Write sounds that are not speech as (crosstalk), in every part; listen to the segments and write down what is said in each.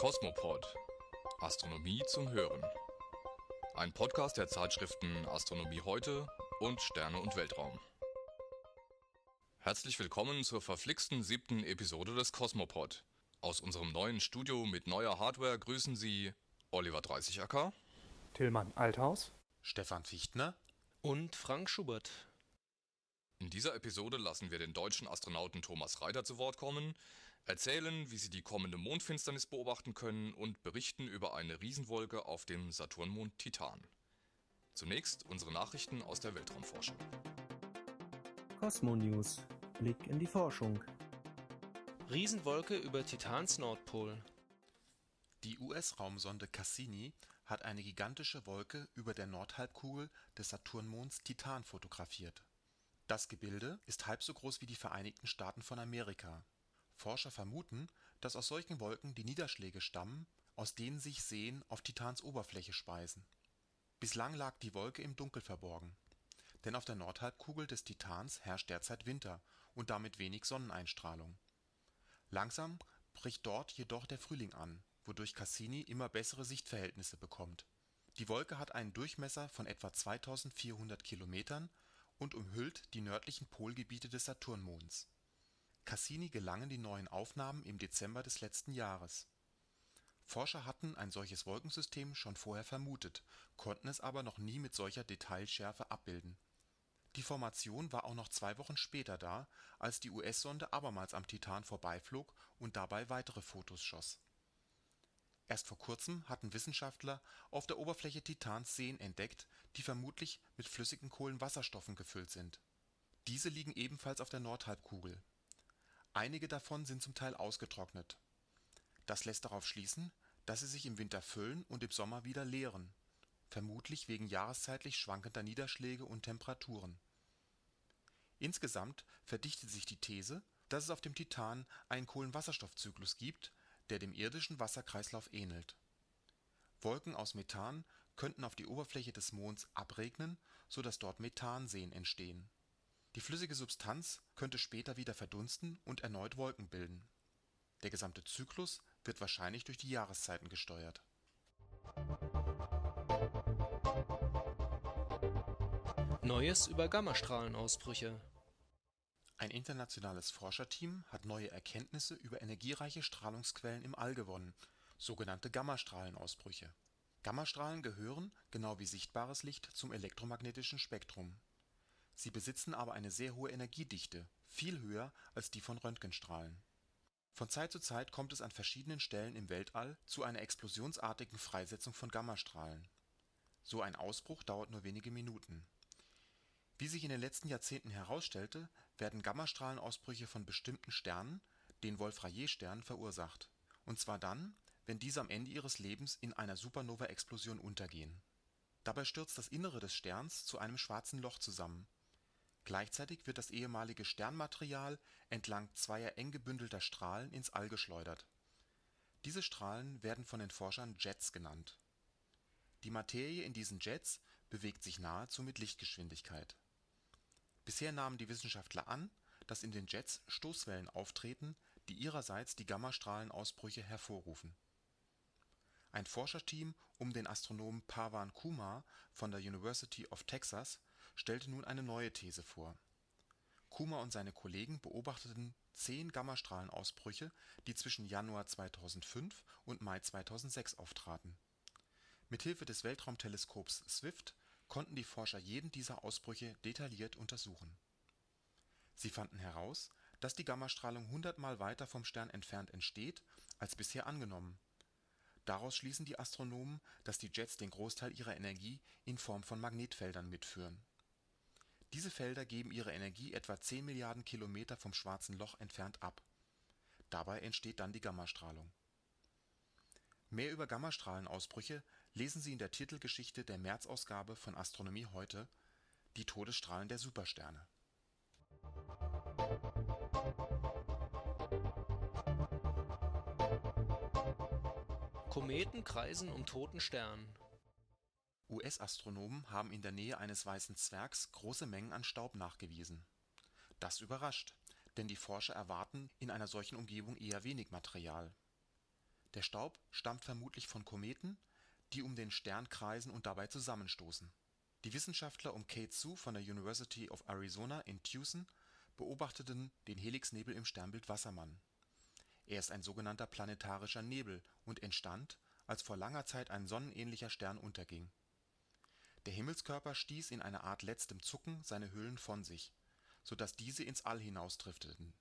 Kosmopod Astronomie zum Hören. Ein Podcast der Zeitschriften Astronomie heute und Sterne und Weltraum. Herzlich willkommen zur verflixten siebten Episode des Kosmopod. Aus unserem neuen Studio mit neuer Hardware grüßen Sie Oliver Dreißigacker, Tillmann Althaus, Stefan Fichtner und Frank Schubert. In dieser Episode lassen wir den deutschen Astronauten Thomas Reiter zu Wort kommen, erzählen, wie sie die kommende Mondfinsternis beobachten können und berichten über eine Riesenwolke auf dem Saturnmond Titan. Zunächst unsere Nachrichten aus der Weltraumforschung. Cosmo News. Blick in die Forschung. Riesenwolke über Titans Nordpol. Die US-Raumsonde Cassini hat eine gigantische Wolke über der Nordhalbkugel des Saturnmonds Titan fotografiert. Das Gebilde ist halb so groß wie die Vereinigten Staaten von Amerika. Forscher vermuten, dass aus solchen Wolken die Niederschläge stammen, aus denen sich Seen auf Titans Oberfläche speisen. Bislang lag die Wolke im Dunkel verborgen. Denn auf der Nordhalbkugel des Titans herrscht derzeit Winter und damit wenig Sonneneinstrahlung. Langsam bricht dort jedoch der Frühling an, wodurch Cassini immer bessere Sichtverhältnisse bekommt. Die Wolke hat einen Durchmesser von etwa 2400 Kilometern und umhüllt die nördlichen Polgebiete des Saturnmonds. Cassini gelangen die neuen Aufnahmen im Dezember des letzten Jahres. Forscher hatten ein solches Wolkensystem schon vorher vermutet, konnten es aber noch nie mit solcher Detailschärfe abbilden. Die Formation war auch noch zwei Wochen später da, als die US-Sonde abermals am Titan vorbeiflog und dabei weitere Fotos schoss Erst vor kurzem hatten Wissenschaftler auf der Oberfläche Titans Seen entdeckt, die vermutlich mit flüssigen Kohlenwasserstoffen gefüllt sind. Diese liegen ebenfalls auf der Nordhalbkugel. Einige davon sind zum Teil ausgetrocknet. Das lässt darauf schließen, dass sie sich im Winter füllen und im Sommer wieder leeren, vermutlich wegen jahreszeitlich schwankender Niederschläge und Temperaturen. Insgesamt verdichtet sich die These, dass es auf dem Titan einen Kohlenwasserstoffzyklus gibt der dem irdischen Wasserkreislauf ähnelt. Wolken aus Methan könnten auf die Oberfläche des Monds abregnen, so dass dort Methanseen entstehen. Die flüssige Substanz könnte später wieder verdunsten und erneut Wolken bilden. Der gesamte Zyklus wird wahrscheinlich durch die Jahreszeiten gesteuert. Neues über Gammastrahlenausbrüche ein internationales Forscherteam hat neue Erkenntnisse über energiereiche Strahlungsquellen im All gewonnen, sogenannte Gammastrahlenausbrüche. Gammastrahlen gehören, genau wie sichtbares Licht, zum elektromagnetischen Spektrum. Sie besitzen aber eine sehr hohe Energiedichte, viel höher als die von Röntgenstrahlen. Von Zeit zu Zeit kommt es an verschiedenen Stellen im Weltall zu einer explosionsartigen Freisetzung von Gammastrahlen. So ein Ausbruch dauert nur wenige Minuten wie sich in den letzten Jahrzehnten herausstellte, werden Gammastrahlenausbrüche von bestimmten Sternen, den Wolf-Rayet-Sternen, verursacht, und zwar dann, wenn diese am Ende ihres Lebens in einer Supernova-Explosion untergehen. Dabei stürzt das Innere des Sterns zu einem schwarzen Loch zusammen. Gleichzeitig wird das ehemalige Sternmaterial entlang zweier eng gebündelter Strahlen ins All geschleudert. Diese Strahlen werden von den Forschern Jets genannt. Die Materie in diesen Jets bewegt sich nahezu mit Lichtgeschwindigkeit Bisher nahmen die Wissenschaftler an, dass in den Jets Stoßwellen auftreten, die ihrerseits die Gammastrahlenausbrüche hervorrufen. Ein Forscherteam um den Astronomen Pawan Kumar von der University of Texas stellte nun eine neue These vor. Kumar und seine Kollegen beobachteten zehn Gammastrahlenausbrüche, die zwischen Januar 2005 und Mai 2006 auftraten. Mithilfe des Weltraumteleskops Swift konnten die Forscher jeden dieser Ausbrüche detailliert untersuchen. Sie fanden heraus, dass die Gammastrahlung hundertmal weiter vom Stern entfernt entsteht als bisher angenommen. Daraus schließen die Astronomen, dass die Jets den Großteil ihrer Energie in Form von Magnetfeldern mitführen. Diese Felder geben ihre Energie etwa 10 Milliarden Kilometer vom Schwarzen Loch entfernt ab. Dabei entsteht dann die Gammastrahlung Mehr über Gammastrahlenausbrüche lesen Sie in der Titelgeschichte der März-Ausgabe von Astronomie heute „ Die Todesstrahlen der Supersterne Kometen kreisen um toten Sternen. US-Astronomen haben in der Nähe eines Weißen Zwergs große Mengen an Staub nachgewiesen. Das überrascht, denn die Forscher erwarten in einer solchen Umgebung eher wenig Material Der Staub stammt vermutlich von Kometen, die um den Stern kreisen und dabei zusammenstoßen. Die Wissenschaftler um Kate Sue von der University of Arizona in Tucson beobachteten den Helixnebel im Sternbild Wassermann. Er ist ein sogenannter Planetarischer Nebel und entstand, als vor langer Zeit ein sonnenähnlicher Stern unterging. Der Himmelskörper stieß in einer Art letztem Zucken seine Hüllen von sich, so dass diese ins All hinausdrifteten.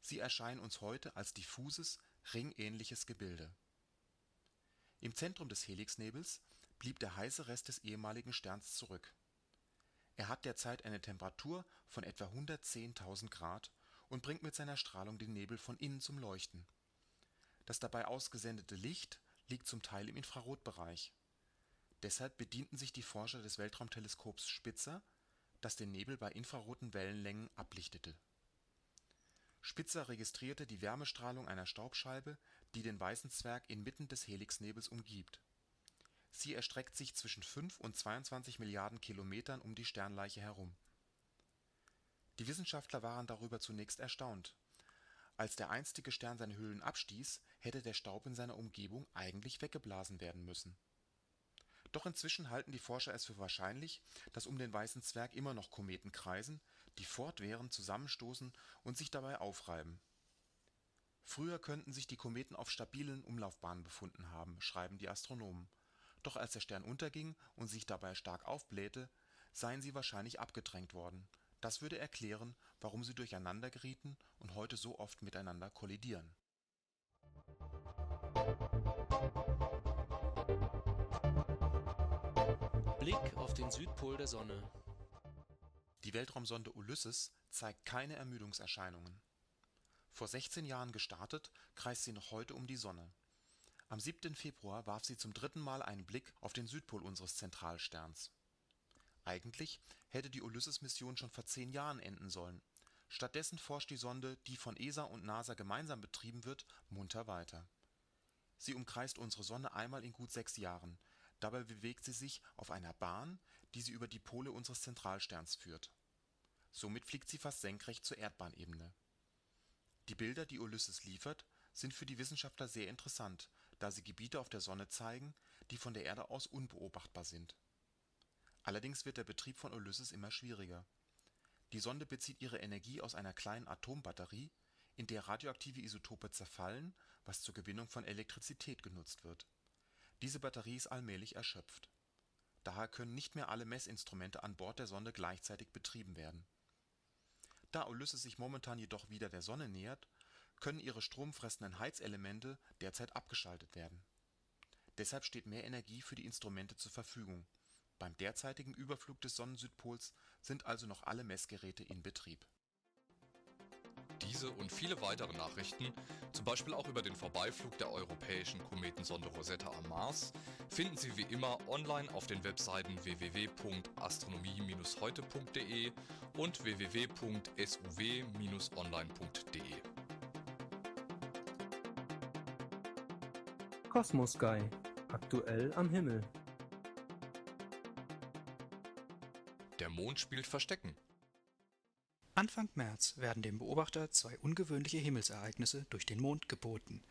Sie erscheinen uns heute als diffuses, ringähnliches Gebilde. Im Zentrum des Helixnebels blieb der heiße Rest des ehemaligen Sterns zurück. Er hat derzeit eine Temperatur von etwa 110.000 Grad und bringt mit seiner Strahlung den Nebel von innen zum Leuchten. Das dabei ausgesendete Licht liegt zum Teil im Infrarotbereich. Deshalb bedienten sich die Forscher des Weltraumteleskops Spitzer, das den Nebel bei infraroten Wellenlängen ablichtete. Spitzer registrierte die Wärmestrahlung einer Staubscheibe, die den Weißen Zwerg inmitten des Helixnebels umgibt. Sie erstreckt sich zwischen 5 und 22 Milliarden Kilometern um die Sternleiche herum. Die Wissenschaftler waren darüber zunächst erstaunt. Als der einstige Stern seine Hüllen abstieß, hätte der Staub in seiner Umgebung eigentlich weggeblasen werden müssen. Doch inzwischen halten die Forscher es für wahrscheinlich, dass um den Weißen Zwerg immer noch Kometen kreisen, die fortwährend zusammenstoßen und sich dabei aufreiben. Früher könnten sich die Kometen auf stabilen Umlaufbahnen befunden haben, schreiben die Astronomen. Doch als der Stern unterging und sich dabei stark aufblähte, seien sie wahrscheinlich abgedrängt worden. Das würde erklären, warum sie durcheinander gerieten und heute so oft miteinander kollidieren. Blick auf den Südpol der Sonne. Die Weltraumsonde Ulysses zeigt keine Ermüdungserscheinungen. Vor 16 Jahren gestartet, kreist sie noch heute um die Sonne. Am 7. Februar warf sie zum dritten Mal einen Blick auf den Südpol unseres Zentralsterns. Eigentlich hätte die Ulysses-Mission schon vor zehn Jahren enden sollen. Stattdessen forscht die Sonde, die von ESA und NASA gemeinsam betrieben wird, munter weiter. Sie umkreist unsere Sonne einmal in gut sechs Jahren. Dabei bewegt sie sich auf einer Bahn, die sie über die Pole unseres Zentralsterns führt. Somit fliegt sie fast senkrecht zur Erdbahnebene. Die Bilder, die Ulysses liefert, sind für die Wissenschaftler sehr interessant, da sie Gebiete auf der Sonne zeigen, die von der Erde aus unbeobachtbar sind. Allerdings wird der Betrieb von Ulysses immer schwieriger. Die Sonde bezieht ihre Energie aus einer kleinen Atombatterie, in der radioaktive Isotope zerfallen, was zur Gewinnung von Elektrizität genutzt wird diese Batterie ist allmählich erschöpft. Daher können nicht mehr alle Messinstrumente an Bord der Sonde gleichzeitig betrieben werden. Da Ulysses sich momentan jedoch wieder der Sonne nähert, können ihre stromfressenden Heizelemente derzeit abgeschaltet werden. Deshalb steht mehr Energie für die Instrumente zur Verfügung. Beim derzeitigen Überflug des Sonnensüdpols sind also noch alle Messgeräte in Betrieb diese und viele weitere Nachrichten, zum Beispiel auch über den Vorbeiflug der europäischen Kometensonde Rosetta am Mars, finden Sie wie immer online auf den Webseiten www.astronomie-heute.de und www.suw-online.de. Cosmos Sky. Aktuell am Himmel. Der Mond spielt Verstecken. Anfang März werden dem Beobachter zwei ungewöhnliche Himmelsereignisse durch den Mond geboten.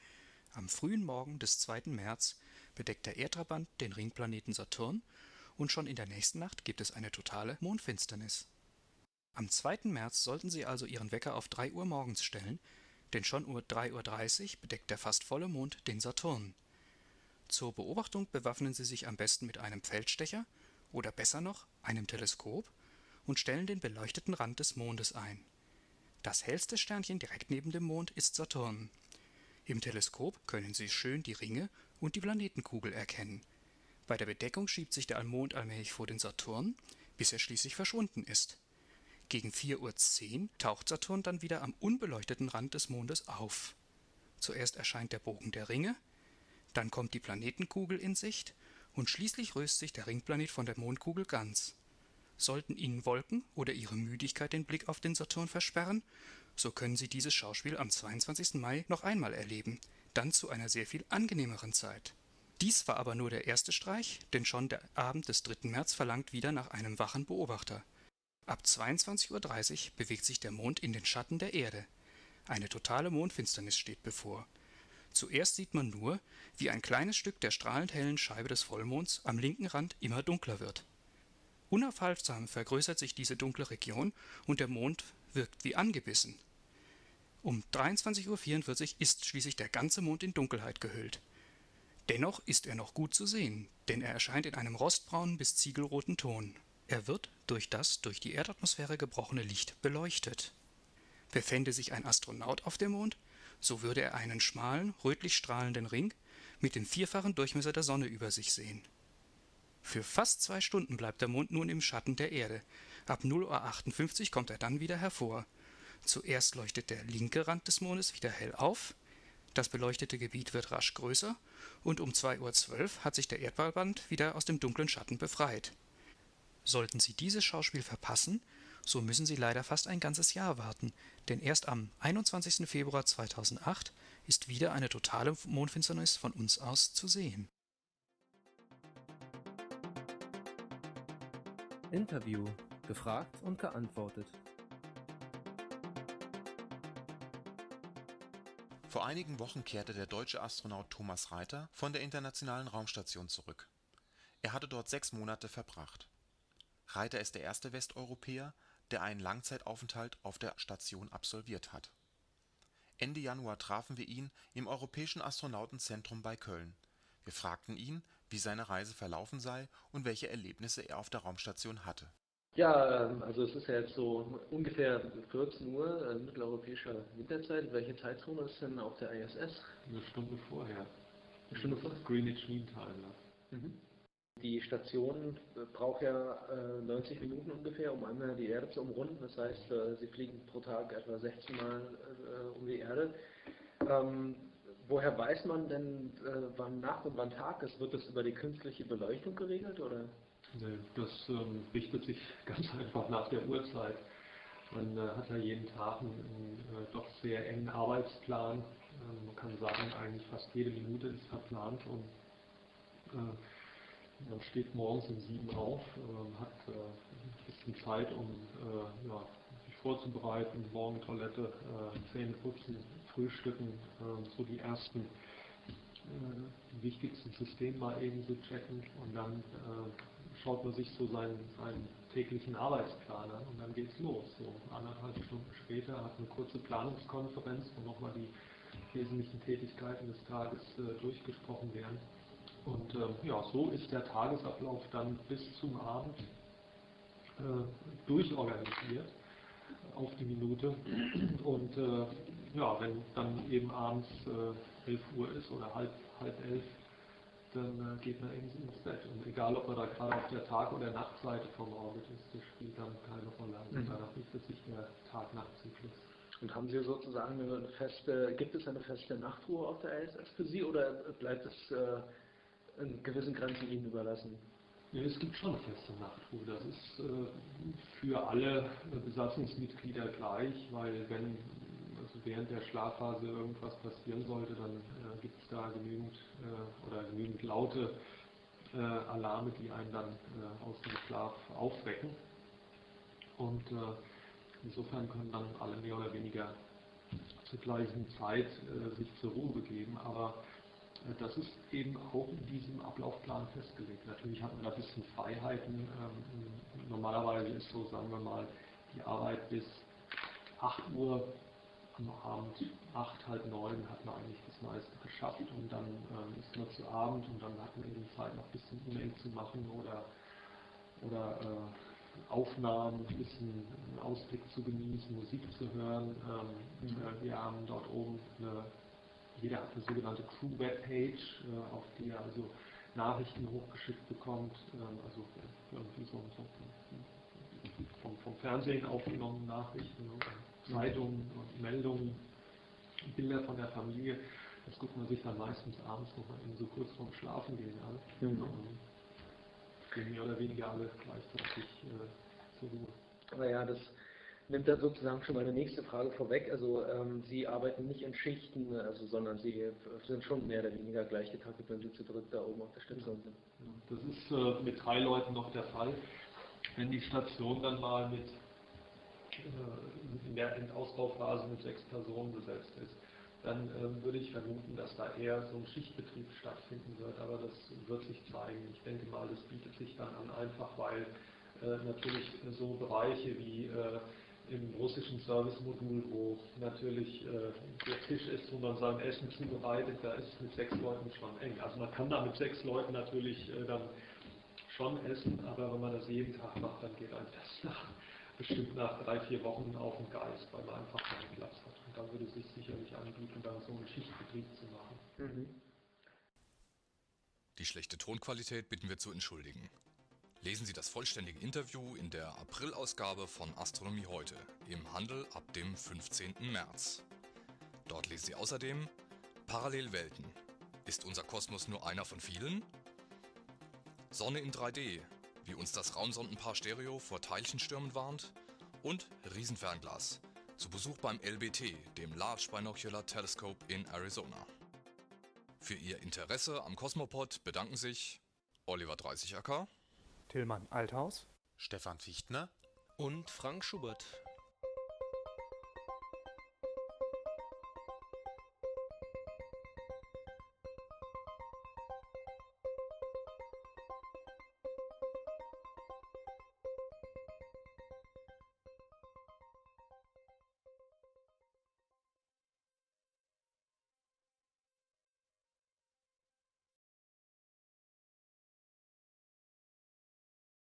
Am frühen Morgen des 2. März bedeckt der Erdtrabant den Ringplaneten Saturn und schon in der nächsten Nacht gibt es eine totale Mondfinsternis. Am 2. März sollten Sie also Ihren Wecker auf 3 Uhr morgens stellen, denn schon um 3.30 Uhr bedeckt der fast volle Mond den Saturn. Zur Beobachtung bewaffnen Sie sich am besten mit einem Feldstecher oder besser noch einem Teleskop und stellen den beleuchteten Rand des Mondes ein. Das hellste Sternchen direkt neben dem Mond ist Saturn. Im Teleskop können Sie schön die Ringe und die Planetenkugel erkennen. Bei der Bedeckung schiebt sich der Mond allmählich vor den Saturn, bis er schließlich verschwunden ist. Gegen 4.10 Uhr taucht Saturn dann wieder am unbeleuchteten Rand des Mondes auf. Zuerst erscheint der Bogen der Ringe, dann kommt die Planetenkugel in Sicht und schließlich löst sich der Ringplanet von der Mondkugel ganz. Sollten Ihnen Wolken oder Ihre Müdigkeit den Blick auf den Saturn versperren, so können Sie dieses Schauspiel am 22. Mai noch einmal erleben, dann zu einer sehr viel angenehmeren Zeit. Dies war aber nur der erste Streich, denn schon der Abend des 3. März verlangt wieder nach einem wachen Beobachter. Ab 22.30 Uhr bewegt sich der Mond in den Schatten der Erde. Eine totale Mondfinsternis steht bevor. Zuerst sieht man nur, wie ein kleines Stück der strahlend hellen Scheibe des Vollmonds am linken Rand immer dunkler wird. Unaufhaltsam vergrößert sich diese dunkle Region und der Mond wirkt wie angebissen. Um 23.44 Uhr ist schließlich der ganze Mond in Dunkelheit gehüllt. Dennoch ist er noch gut zu sehen, denn er erscheint in einem rostbraunen bis ziegelroten Ton. Er wird durch das durch die Erdatmosphäre gebrochene Licht beleuchtet. Befände sich ein Astronaut auf dem Mond, so würde er einen schmalen, rötlich strahlenden Ring mit dem vierfachen Durchmesser der Sonne über sich sehen. Für fast zwei Stunden bleibt der Mond nun im Schatten der Erde. Ab 0.58 Uhr kommt er dann wieder hervor. Zuerst leuchtet der linke Rand des Mondes wieder hell auf, das beleuchtete Gebiet wird rasch größer und um 2.12 Uhr hat sich der Erdballband wieder aus dem dunklen Schatten befreit. Sollten Sie dieses Schauspiel verpassen, so müssen Sie leider fast ein ganzes Jahr warten, denn erst am 21. Februar 2008 ist wieder eine totale Mondfinsternis von uns aus zu sehen. Interview. Gefragt und geantwortet. Vor einigen Wochen kehrte der deutsche Astronaut Thomas Reiter von der Internationalen Raumstation zurück. Er hatte dort sechs Monate verbracht. Reiter ist der erste Westeuropäer, der einen Langzeitaufenthalt auf der Station absolviert hat. Ende Januar trafen wir ihn im Europäischen Astronautenzentrum bei Köln. Wir fragten ihn, wie seine Reise verlaufen sei und welche Erlebnisse er auf der Raumstation hatte. Ja, ähm, also es ist ja jetzt so ungefähr 14 Uhr äh, mitteleuropäischer Winterzeit. Welche Zeitzone ist denn auf der ISS? Eine Stunde vorher. Eine Stunde vorher? Greenwich Mean Time. Mhm. Die Station äh, braucht ja äh, 90 Minuten ungefähr, um einmal die Erde zu umrunden. Das heißt, äh, sie fliegen pro Tag etwa 16 Mal äh, um die Erde. Ähm, woher weiß man denn, äh, wann Nacht und wann Tag ist? Wird das über die künstliche Beleuchtung geregelt? Oder? Nee, das ähm, richtet sich (laughs) ganz einfach nach der Uhrzeit. Man äh, hat ja jeden Tag einen, doch sehr engen Arbeitsplan. Ähm, man kann sagen, eigentlich fast jede Minute ist verplant und man steht morgens um sieben auf, äh, hat äh, ein bisschen Zeit, um äh, ja, vorzubereiten, morgen Toilette, äh, Zähne putzen, frühstücken, äh, so die ersten äh, wichtigsten Systeme mal eben zu checken und dann äh, schaut man sich so seinen, seinen täglichen Arbeitsplan an und dann geht's los. So anderthalb Stunden später hat eine kurze Planungskonferenz, wo nochmal die wesentlichen Tätigkeiten des Tages äh, durchgesprochen werden. Und äh, ja, so ist der Tagesablauf dann bis zum Abend äh, durchorganisiert auf die Minute. Und äh, ja, wenn dann eben abends 11 äh, Uhr ist oder halb, halb elf, dann äh, geht man eben ins Bett. Und egal, ob man da gerade auf der Tag- oder Nachtseite vom Orbit ist, das spielt dann keine Rolle. Also mhm. danach richtet sich der Tag-Nacht-Zyklus. Und haben Sie sozusagen eine feste, gibt es eine feste Nachtruhe auf der ISS für Sie oder bleibt es äh, in gewissen Grenzen Ihnen überlassen. Es gibt schon feste Nachtruhe. Das ist äh, für alle Besatzungsmitglieder gleich, weil wenn also während der Schlafphase irgendwas passieren sollte, dann äh, gibt es da genügend äh, oder genügend laute äh, Alarme, die einen dann äh, aus dem Schlaf aufwecken. Und äh, insofern können dann alle mehr oder weniger zur gleichen Zeit sich zur Ruhe begeben. Aber das ist eben auch in diesem Ablaufplan festgelegt. Natürlich hat man da ein bisschen Freiheiten. Ähm, normalerweise ist so, sagen wir mal, die Arbeit bis 8 Uhr am Abend, 8, halb 9 hat man eigentlich das meiste geschafft und dann ähm, ist man zu Abend und dann hat man eben Zeit noch ein bisschen E-Mail zu machen oder, oder äh, Aufnahmen, ein bisschen einen Ausblick zu genießen, Musik zu hören. Ähm, mhm. Wir haben dort oben eine jeder hat eine sogenannte Crew-Webpage, äh, auf die er also Nachrichten hochgeschickt bekommt, ähm, also irgendwie so, so vom, vom, Fernsehen aufgenommene Nachrichten, Zeitungen und Meldungen, Bilder von der Familie. Das guckt man sich dann meistens abends noch mal eben so kurz vorm Schlafen gehen an. Mhm. Gehen mehr oder weniger alle gleichzeitig äh, zur Ruhe. Naja, das nimmt da sozusagen schon meine nächste Frage vorweg. Also ähm, Sie arbeiten nicht in Schichten, also, sondern Sie sind schon mehr oder weniger gleich getaktet, wenn Sie zu dritt da oben auf der Station sind. Das ist äh, mit drei Leuten noch der Fall. Wenn die Station dann mal mit äh, in der Endausbauphase mit sechs Personen besetzt ist, dann ähm, würde ich vermuten, dass da eher so ein Schichtbetrieb stattfinden wird. Aber das wird sich zeigen. Ich denke mal, das bietet sich dann an, einfach weil äh, natürlich so Bereiche wie äh, im russischen Service-Modul, wo natürlich äh, der Tisch ist, wo man sein Essen zubereitet, da ist es mit sechs Leuten schon eng. Also man kann da mit sechs Leuten natürlich äh, dann schon essen, aber wenn man das jeden Tag macht, dann geht einem das (laughs) nach, bestimmt nach drei, vier Wochen auf den Geist, weil man einfach keinen Platz hat. Und da würde es sich sicherlich anbieten, dann so einen Schichtbetrieb zu machen. Mhm. Die schlechte Tonqualität bitten wir zu entschuldigen. Lesen Sie das vollständige Interview in der Aprilausgabe von Astronomie heute im Handel ab dem 15. März. Dort lesen Sie außerdem Parallelwelten. Ist unser Kosmos nur einer von vielen? Sonne in 3D, wie uns das Raumsondenpaar Stereo vor Teilchenstürmen warnt? Und Riesenfernglas, zu Besuch beim LBT, dem Large Binocular Telescope in Arizona. Für Ihr Interesse am Kosmopod bedanken sich Oliver 30 Tillmann Althaus, Stefan Fichtner und Frank Schubert.